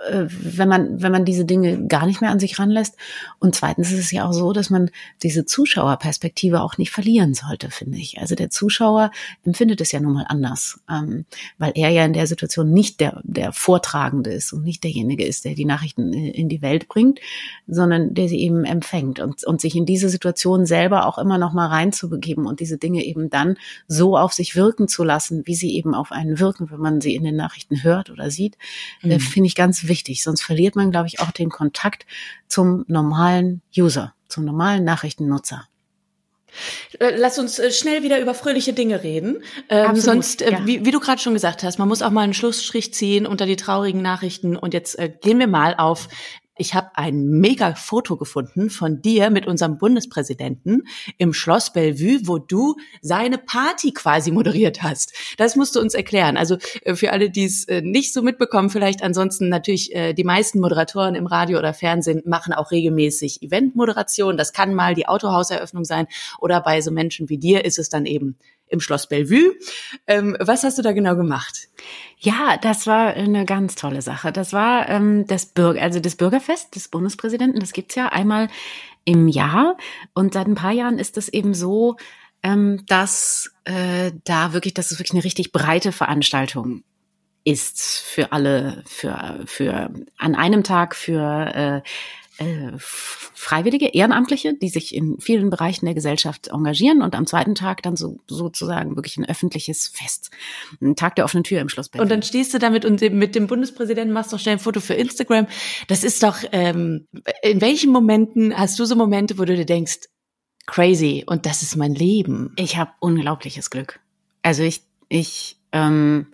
wenn man, wenn man diese Dinge gar nicht mehr an sich ranlässt. Und zweitens ist es ja auch so, dass man diese Zuschauerperspektive auch nicht verlieren sollte, finde ich. Also der Zuschauer empfindet es ja nun mal anders, ähm, weil er ja in der Situation nicht der, der Vortragende ist und nicht derjenige ist, der die Nachrichten in die Welt bringt, sondern der sie eben empfängt und, und sich in diese Situation selber auch immer noch mal reinzubegeben und diese Dinge eben dann so auf sich wirken zu lassen, wie sie eben auf einen wirken, wenn man sie in den Nachrichten hört oder sieht, äh, mhm. äh, finde ich ganz wichtig. Sonst verliert man, glaube ich, auch den Kontakt zum normalen User, zum normalen Nachrichtennutzer. Äh, lass uns äh, schnell wieder über fröhliche Dinge reden. Ähm, sonst, äh, ja. wie, wie, du gerade schon gesagt hast, man muss auch mal einen Schlussstrich ziehen unter die traurigen Nachrichten. Und jetzt äh, gehen wir mal auf ich habe ein mega Foto gefunden von dir mit unserem Bundespräsidenten im Schloss Bellevue, wo du seine Party quasi moderiert hast. Das musst du uns erklären. Also äh, für alle, die es äh, nicht so mitbekommen, vielleicht ansonsten natürlich äh, die meisten Moderatoren im Radio oder Fernsehen machen auch regelmäßig Eventmoderation. Das kann mal die Autohauseröffnung sein oder bei so Menschen wie dir ist es dann eben im Schloss Bellevue. Ähm, was hast du da genau gemacht? Ja, das war eine ganz tolle Sache. Das war ähm, das Bürger, also das Bürgerfest des Bundespräsidenten. Das gibt's ja einmal im Jahr. Und seit ein paar Jahren ist es eben so, ähm, dass äh, da wirklich, dass es wirklich eine richtig breite Veranstaltung ist für alle, für für an einem Tag für äh, äh, Freiwillige, Ehrenamtliche, die sich in vielen Bereichen der Gesellschaft engagieren und am zweiten Tag dann so sozusagen wirklich ein öffentliches Fest, ein Tag der offenen Tür im Schloss Berlin. Und dann stehst du damit und mit dem Bundespräsidenten machst noch schnell ein Foto für Instagram. Das ist doch, ähm, in welchen Momenten hast du so Momente, wo du dir denkst, crazy und das ist mein Leben? Ich habe unglaubliches Glück. Also ich, ich ähm,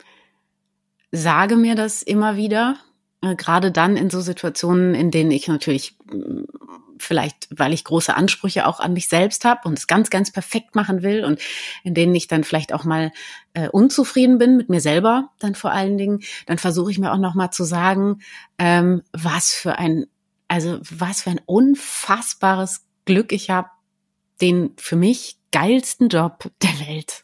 sage mir das immer wieder, gerade dann in so Situationen, in denen ich natürlich mm, vielleicht, weil ich große Ansprüche auch an mich selbst habe und es ganz, ganz perfekt machen will und in denen ich dann vielleicht auch mal äh, unzufrieden bin mit mir selber, dann vor allen Dingen, dann versuche ich mir auch noch mal zu sagen, ähm, was für ein, also was für ein unfassbares Glück ich habe, den für mich geilsten Job der Welt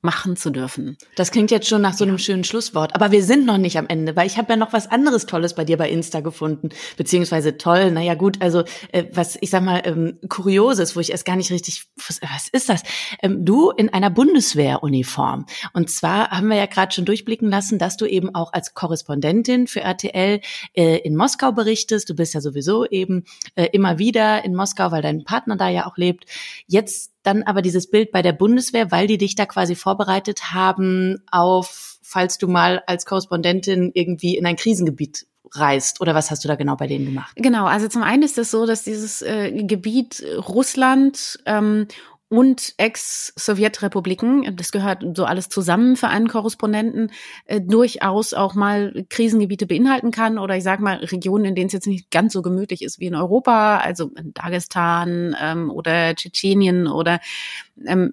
machen zu dürfen. Das klingt jetzt schon nach so einem ja. schönen Schlusswort, aber wir sind noch nicht am Ende, weil ich habe ja noch was anderes Tolles bei dir bei Insta gefunden, beziehungsweise toll, naja gut, also äh, was ich sag mal ähm, Kurioses, wo ich erst gar nicht richtig, was, was ist das? Ähm, du in einer Bundeswehruniform und zwar haben wir ja gerade schon durchblicken lassen, dass du eben auch als Korrespondentin für RTL äh, in Moskau berichtest, du bist ja sowieso eben äh, immer wieder in Moskau, weil dein Partner da ja auch lebt. Jetzt dann aber dieses Bild bei der Bundeswehr, weil die dich da quasi vorbereitet haben auf, falls du mal als Korrespondentin irgendwie in ein Krisengebiet reist oder was hast du da genau bei denen gemacht? Genau, also zum einen ist es so, dass dieses äh, Gebiet Russland ähm, und Ex-Sowjetrepubliken, das gehört so alles zusammen für einen Korrespondenten, äh, durchaus auch mal Krisengebiete beinhalten kann oder ich sage mal Regionen, in denen es jetzt nicht ganz so gemütlich ist wie in Europa, also Dagestan ähm, oder Tschetschenien oder ähm,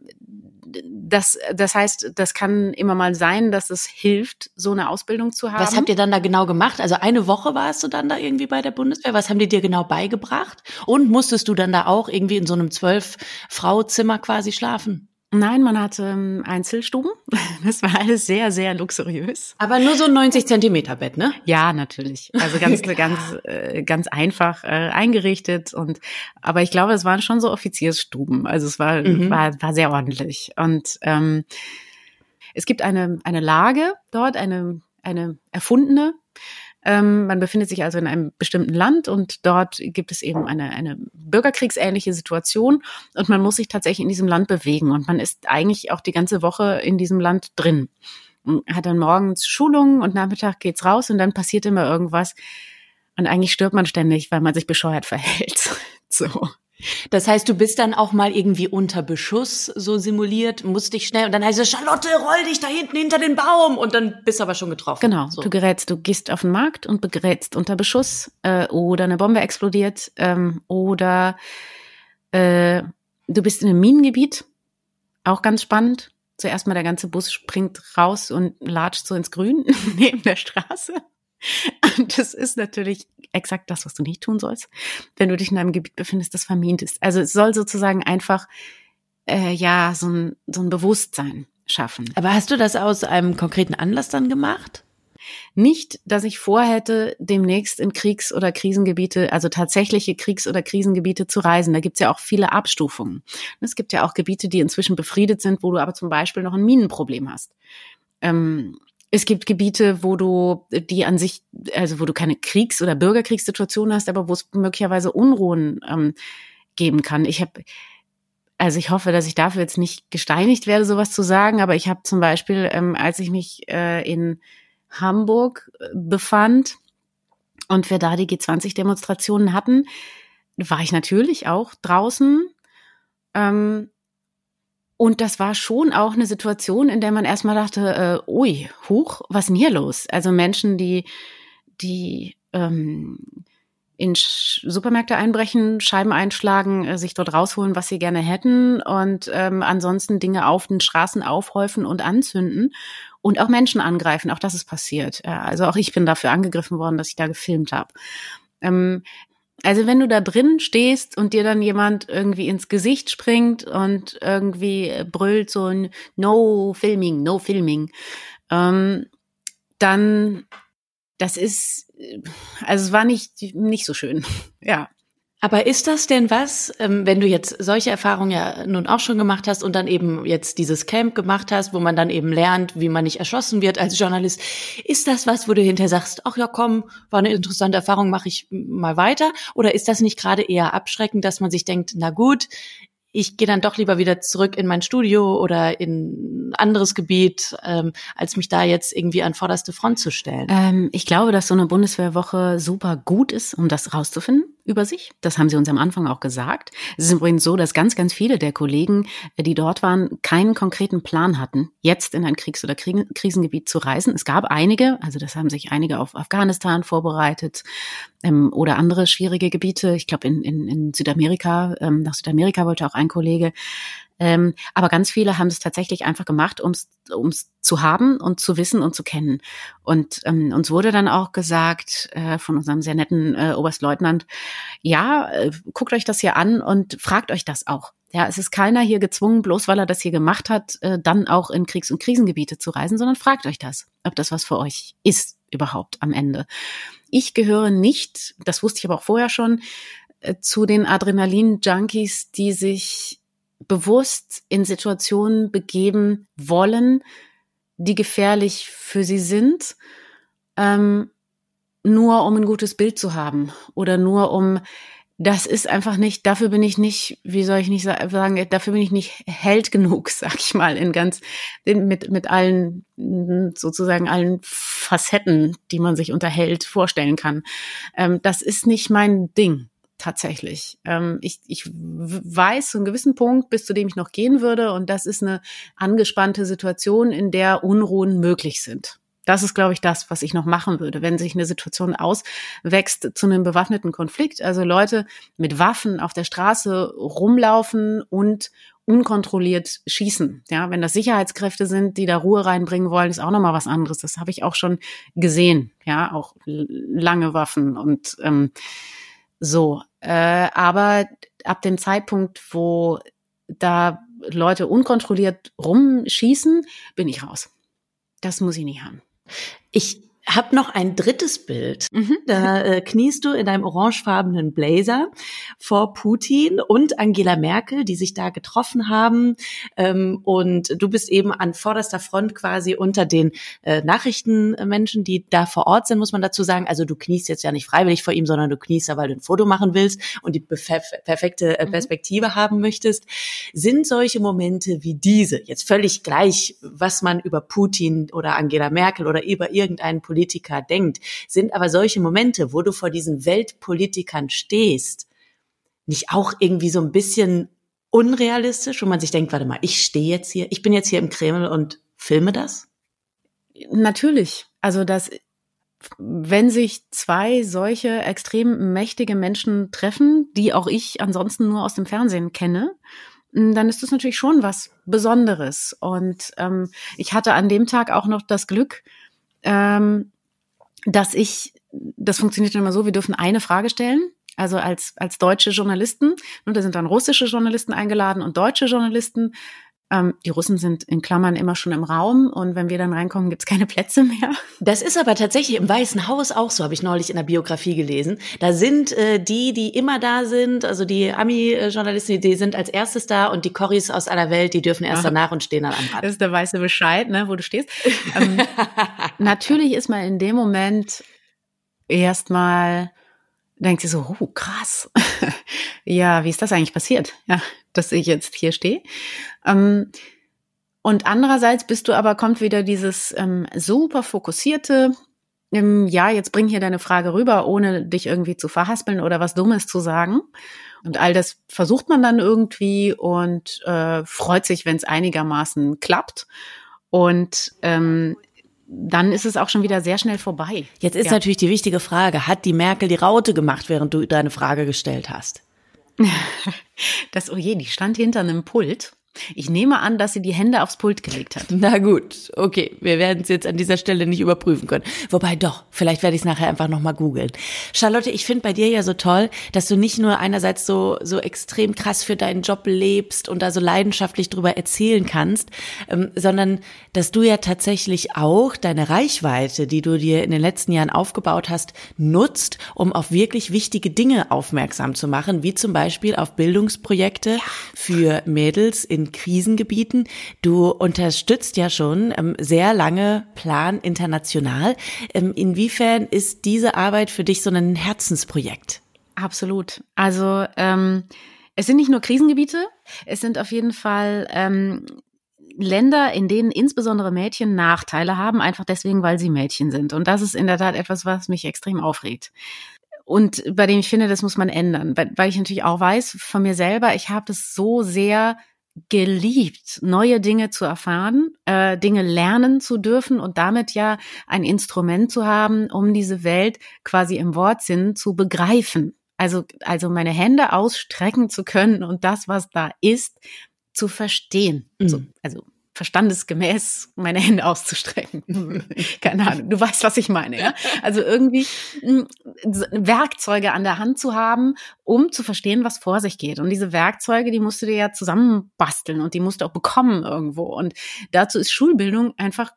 das, das heißt, das kann immer mal sein, dass es hilft, so eine Ausbildung zu haben. Was habt ihr dann da genau gemacht? Also eine Woche warst du dann da irgendwie bei der Bundeswehr? Was haben die dir genau beigebracht? Und musstest du dann da auch irgendwie in so einem zwölf-Frau-Zimmer quasi schlafen? Nein, man hatte ähm, Einzelstuben. (laughs) Das war alles sehr, sehr luxuriös. Aber nur so ein 90 Zentimeter Bett, ne? Ja, natürlich. Also ganz, (laughs) ganz, äh, ganz einfach äh, eingerichtet und, aber ich glaube, es waren schon so Offiziersstuben. Also es war, mhm. war, war sehr ordentlich. Und ähm, es gibt eine, eine Lage dort, eine, eine erfundene, ähm, man befindet sich also in einem bestimmten Land und dort gibt es eben eine, eine bürgerkriegsähnliche Situation und man muss sich tatsächlich in diesem Land bewegen und man ist eigentlich auch die ganze Woche in diesem Land drin. Hat dann morgens Schulungen und Nachmittag geht's raus und dann passiert immer irgendwas. Und eigentlich stirbt man ständig, weil man sich bescheuert (laughs) verhält. So. Das heißt, du bist dann auch mal irgendwie unter Beschuss so simuliert, musst dich schnell und dann heißt es, Charlotte, roll dich da hinten hinter den Baum und dann bist du aber schon getroffen. Genau, so. du gerätst, du gehst auf den Markt und gerätst unter Beschuss äh, oder eine Bombe explodiert ähm, oder äh, du bist in einem Minengebiet, auch ganz spannend. Zuerst mal der ganze Bus springt raus und latscht so ins Grün (laughs) neben der Straße. Und (laughs) das ist natürlich exakt das, was du nicht tun sollst, wenn du dich in einem Gebiet befindest, das vermint ist. Also es soll sozusagen einfach äh, ja so ein, so ein Bewusstsein schaffen. Aber hast du das aus einem konkreten Anlass dann gemacht? Nicht, dass ich vorhätte, demnächst in Kriegs- oder Krisengebiete, also tatsächliche Kriegs- oder Krisengebiete zu reisen. Da gibt's ja auch viele Abstufungen. Es gibt ja auch Gebiete, die inzwischen befriedet sind, wo du aber zum Beispiel noch ein Minenproblem hast. Ähm, es gibt Gebiete, wo du die an sich, also wo du keine Kriegs- oder Bürgerkriegssituation hast, aber wo es möglicherweise Unruhen ähm, geben kann. Ich habe, also ich hoffe, dass ich dafür jetzt nicht gesteinigt werde, sowas zu sagen, aber ich habe zum Beispiel, ähm, als ich mich äh, in Hamburg äh, befand und wir da die G20-Demonstrationen hatten, war ich natürlich auch draußen ähm, und das war schon auch eine Situation, in der man erstmal dachte, äh, ui, huch, was ist denn hier los? Also Menschen, die, die ähm, in Sch Supermärkte einbrechen, Scheiben einschlagen, äh, sich dort rausholen, was sie gerne hätten und ähm, ansonsten Dinge auf den Straßen aufhäufen und anzünden und auch Menschen angreifen. Auch das ist passiert. Ja, also auch ich bin dafür angegriffen worden, dass ich da gefilmt habe. Ähm, also wenn du da drin stehst und dir dann jemand irgendwie ins Gesicht springt und irgendwie brüllt so ein No Filming, No Filming, ähm, dann das ist, also es war nicht nicht so schön, (laughs) ja. Aber ist das denn was, ähm, wenn du jetzt solche Erfahrungen ja nun auch schon gemacht hast und dann eben jetzt dieses Camp gemacht hast, wo man dann eben lernt, wie man nicht erschossen wird als Journalist, ist das was, wo du hinterher sagst, ach ja, komm, war eine interessante Erfahrung, mache ich mal weiter? Oder ist das nicht gerade eher abschreckend, dass man sich denkt, na gut, ich gehe dann doch lieber wieder zurück in mein Studio oder in ein anderes Gebiet, ähm, als mich da jetzt irgendwie an vorderste Front zu stellen. Ähm, ich glaube, dass so eine Bundeswehrwoche super gut ist, um das rauszufinden über sich. Das haben sie uns am Anfang auch gesagt. Es ist übrigens so, dass ganz, ganz viele der Kollegen, äh, die dort waren, keinen konkreten Plan hatten, jetzt in ein Kriegs- oder Krisengebiet zu reisen. Es gab einige, also das haben sich einige auf Afghanistan vorbereitet ähm, oder andere schwierige Gebiete. Ich glaube, in, in, in Südamerika, ähm, nach Südamerika wollte auch ein Kollege. Ähm, aber ganz viele haben es tatsächlich einfach gemacht, um es zu haben und zu wissen und zu kennen. Und ähm, uns wurde dann auch gesagt äh, von unserem sehr netten äh, Oberstleutnant, ja, äh, guckt euch das hier an und fragt euch das auch. Ja, es ist keiner hier gezwungen, bloß weil er das hier gemacht hat, äh, dann auch in Kriegs- und Krisengebiete zu reisen, sondern fragt euch das, ob das was für euch ist überhaupt am Ende. Ich gehöre nicht, das wusste ich aber auch vorher schon, äh, zu den Adrenalin-Junkies, die sich bewusst in Situationen begeben wollen, die gefährlich für sie sind, ähm, nur um ein gutes Bild zu haben oder nur um, das ist einfach nicht, dafür bin ich nicht, wie soll ich nicht sagen, dafür bin ich nicht Held genug, (laughs) sag ich mal, in ganz, mit, mit allen, sozusagen allen Facetten, die man sich unter Held vorstellen kann. Ähm, das ist nicht mein Ding tatsächlich. Ähm, ich, ich weiß zu einem gewissen Punkt, bis zu dem ich noch gehen würde, und das ist eine angespannte Situation, in der Unruhen möglich sind. Das ist, glaube ich, das, was ich noch machen würde, wenn sich eine Situation auswächst zu einem bewaffneten Konflikt. Also Leute mit Waffen auf der Straße rumlaufen und unkontrolliert schießen. Ja, wenn das Sicherheitskräfte sind, die da Ruhe reinbringen wollen, ist auch nochmal was anderes. Das habe ich auch schon gesehen. Ja, auch lange Waffen und ähm, so, äh, aber ab dem Zeitpunkt, wo da Leute unkontrolliert rumschießen, bin ich raus. Das muss ich nicht haben. Ich hab noch ein drittes Bild. Mhm. Da äh, kniest du in einem orangefarbenen Blazer vor Putin und Angela Merkel, die sich da getroffen haben. Ähm, und du bist eben an vorderster Front quasi unter den äh, Nachrichtenmenschen, die da vor Ort sind, muss man dazu sagen. Also du kniest jetzt ja nicht freiwillig vor ihm, sondern du kniest da, weil du ein Foto machen willst und die perfekte äh, mhm. Perspektive mhm. haben möchtest. Sind solche Momente wie diese, jetzt völlig gleich, was man über Putin oder Angela Merkel oder über irgendeinen Politiker Politiker denkt, sind aber solche Momente, wo du vor diesen Weltpolitikern stehst, nicht auch irgendwie so ein bisschen unrealistisch, wo man sich denkt, warte mal, ich stehe jetzt hier, ich bin jetzt hier im Kreml und filme das? Natürlich. Also das, wenn sich zwei solche extrem mächtige Menschen treffen, die auch ich ansonsten nur aus dem Fernsehen kenne, dann ist das natürlich schon was Besonderes. Und ähm, ich hatte an dem Tag auch noch das Glück, ähm, dass ich, das funktioniert immer so, wir dürfen eine Frage stellen. Also als, als deutsche Journalisten. Und da sind dann russische Journalisten eingeladen und deutsche Journalisten. Ähm, die Russen sind in Klammern immer schon im Raum und wenn wir dann reinkommen, gibt's keine Plätze mehr. Das ist aber tatsächlich im Weißen Haus auch so, habe ich neulich in der Biografie gelesen. Da sind äh, die, die immer da sind, also die Ami-Journalisten, die sind als erstes da und die Corris aus aller Welt, die dürfen erst danach und stehen dann am Rand. Das ist der weiße Bescheid, ne, wo du stehst. Ähm, (laughs) natürlich ist man in dem Moment erstmal denkt sie so, oh, krass. (laughs) ja, wie ist das eigentlich passiert? Ja, dass ich jetzt hier stehe. Ähm, und andererseits bist du aber, kommt wieder dieses ähm, super fokussierte, ähm, ja, jetzt bring hier deine Frage rüber, ohne dich irgendwie zu verhaspeln oder was Dummes zu sagen. Und all das versucht man dann irgendwie und äh, freut sich, wenn es einigermaßen klappt. Und ähm, dann ist es auch schon wieder sehr schnell vorbei. Jetzt ist ja. natürlich die wichtige Frage, hat die Merkel die Raute gemacht, während du deine Frage gestellt hast? (laughs) Das, oh je, die stand hinter einem Pult. Ich nehme an, dass sie die Hände aufs Pult gelegt hat. Na gut, okay. Wir werden es jetzt an dieser Stelle nicht überprüfen können. Wobei doch, vielleicht werde ich es nachher einfach nochmal googeln. Charlotte, ich finde bei dir ja so toll, dass du nicht nur einerseits so, so extrem krass für deinen Job lebst und da so leidenschaftlich drüber erzählen kannst, ähm, sondern dass du ja tatsächlich auch deine Reichweite, die du dir in den letzten Jahren aufgebaut hast, nutzt, um auf wirklich wichtige Dinge aufmerksam zu machen, wie zum Beispiel auf Bildungsprojekte ja. für Mädels in Krisengebieten. Du unterstützt ja schon ähm, sehr lange Plan international. Ähm, inwiefern ist diese Arbeit für dich so ein Herzensprojekt? Absolut. Also ähm, es sind nicht nur Krisengebiete, es sind auf jeden Fall ähm, Länder, in denen insbesondere Mädchen Nachteile haben, einfach deswegen, weil sie Mädchen sind. Und das ist in der Tat etwas, was mich extrem aufregt. Und bei dem ich finde, das muss man ändern, weil, weil ich natürlich auch weiß von mir selber, ich habe das so sehr geliebt, neue Dinge zu erfahren, äh, Dinge lernen zu dürfen und damit ja ein Instrument zu haben, um diese Welt quasi im Wortsinn zu begreifen. Also, also meine Hände ausstrecken zu können und das, was da ist, zu verstehen. Mhm. So, also verstandesgemäß meine Hände (laughs) auszustrecken. Keine Ahnung, du weißt, was ich meine, ja? Also irgendwie hm, Werkzeuge an der Hand zu haben, um zu verstehen, was vor sich geht. Und diese Werkzeuge, die musst du dir ja zusammenbasteln und die musst du auch bekommen irgendwo. Und dazu ist Schulbildung einfach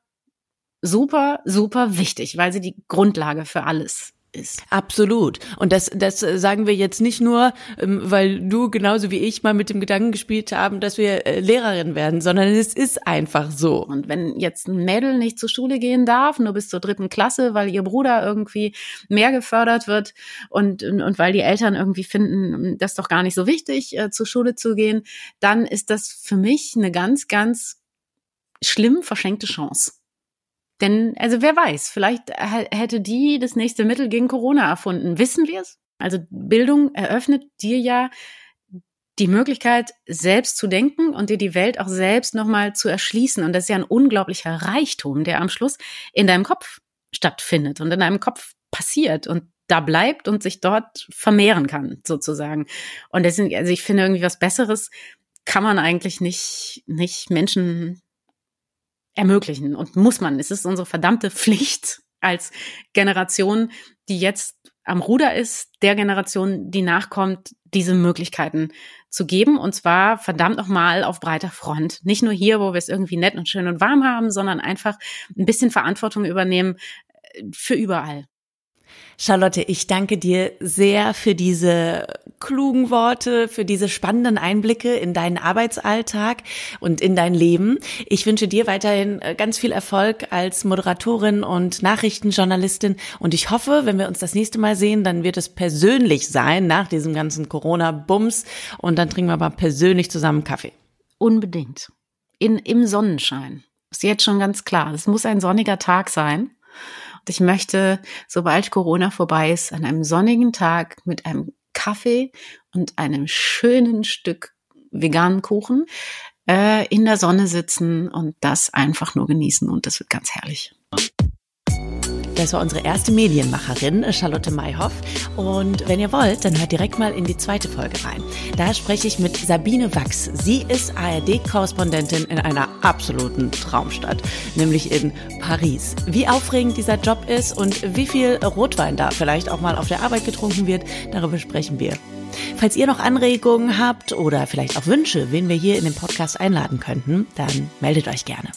super, super wichtig, weil sie die Grundlage für alles ist. Absolut. Und das, das sagen wir jetzt nicht nur, ähm, weil du genauso wie ich mal mit dem Gedanken gespielt haben, dass wir äh, Lehrerin werden, sondern es ist einfach so. Und wenn jetzt ein Mädel nicht zur Schule gehen darf, nur bis zur dritten Klasse, weil ihr Bruder irgendwie mehr gefördert wird und, und weil die Eltern irgendwie finden, das ist doch gar nicht so wichtig, äh, zur Schule zu gehen, dann ist das für mich eine ganz, ganz schlimm verschenkte Chance. Denn, also wer weiß, vielleicht hätte die das nächste Mittel gegen Corona erfunden. Wissen wir es? Also Bildung eröffnet dir ja die Möglichkeit, selbst zu denken und dir die Welt auch selbst nochmal zu erschließen. Und das ist ja ein unglaublicher Reichtum, der am Schluss in deinem Kopf stattfindet und in deinem Kopf passiert und da bleibt und sich dort vermehren kann, sozusagen. Und deswegen, also ich finde irgendwie was Besseres kann man eigentlich nicht, nicht Menschen ermöglichen und muss man. Es ist unsere verdammte (laughs) Pflicht als Generation, die jetzt am Ruder ist, der Generation, die nachkommt, diese Möglichkeiten zu geben. Und zwar verdammt nochmal auf breiter Front. Nicht nur hier, wo wir es irgendwie nett und schön und warm haben, sondern einfach ein bisschen Verantwortung übernehmen äh, für überall. Charlotte, ich danke dir sehr für diese klugen Worte, für diese spannenden Einblicke in deinen Arbeitsalltag und in dein Leben. Ich wünsche dir weiterhin äh, ganz viel Erfolg als Moderatorin und Nachrichtenjournalistin und ich hoffe, wenn wir uns das nächste Mal sehen, dann wird es persönlich sein nach diesem ganzen Corona-Bums und dann trinken wir mal persönlich zusammen Kaffee. Unbedingt. In, Im Sonnenschein. Ist jetzt schon ganz klar. Es muss ein sonniger Tag sein. Ich möchte, sobald Corona vorbei ist, an einem sonnigen Tag mit einem Kaffee und einem schönen Stück veganen Kuchen äh, in der Sonne sitzen und das einfach nur genießen und das wird ganz herrlich. Das war unsere erste Medienmacherin, Charlotte Mayhoff. Und wenn ihr wollt, dann hört direkt mal in die zweite Folge rein. Da spreche ich mit Sabine Wachs. Sie ist ARD-Korrespondentin in einer absoluten Traumstadt, nämlich in Paris. Wie aufregend dieser Job ist und wie viel Rotwein da vielleicht auch mal auf der Arbeit getrunken wird, darüber sprechen wir. Falls ihr noch Anregungen habt oder vielleicht auch Wünsche, wen wir hier in den Podcast einladen könnten, dann meldet euch gerne.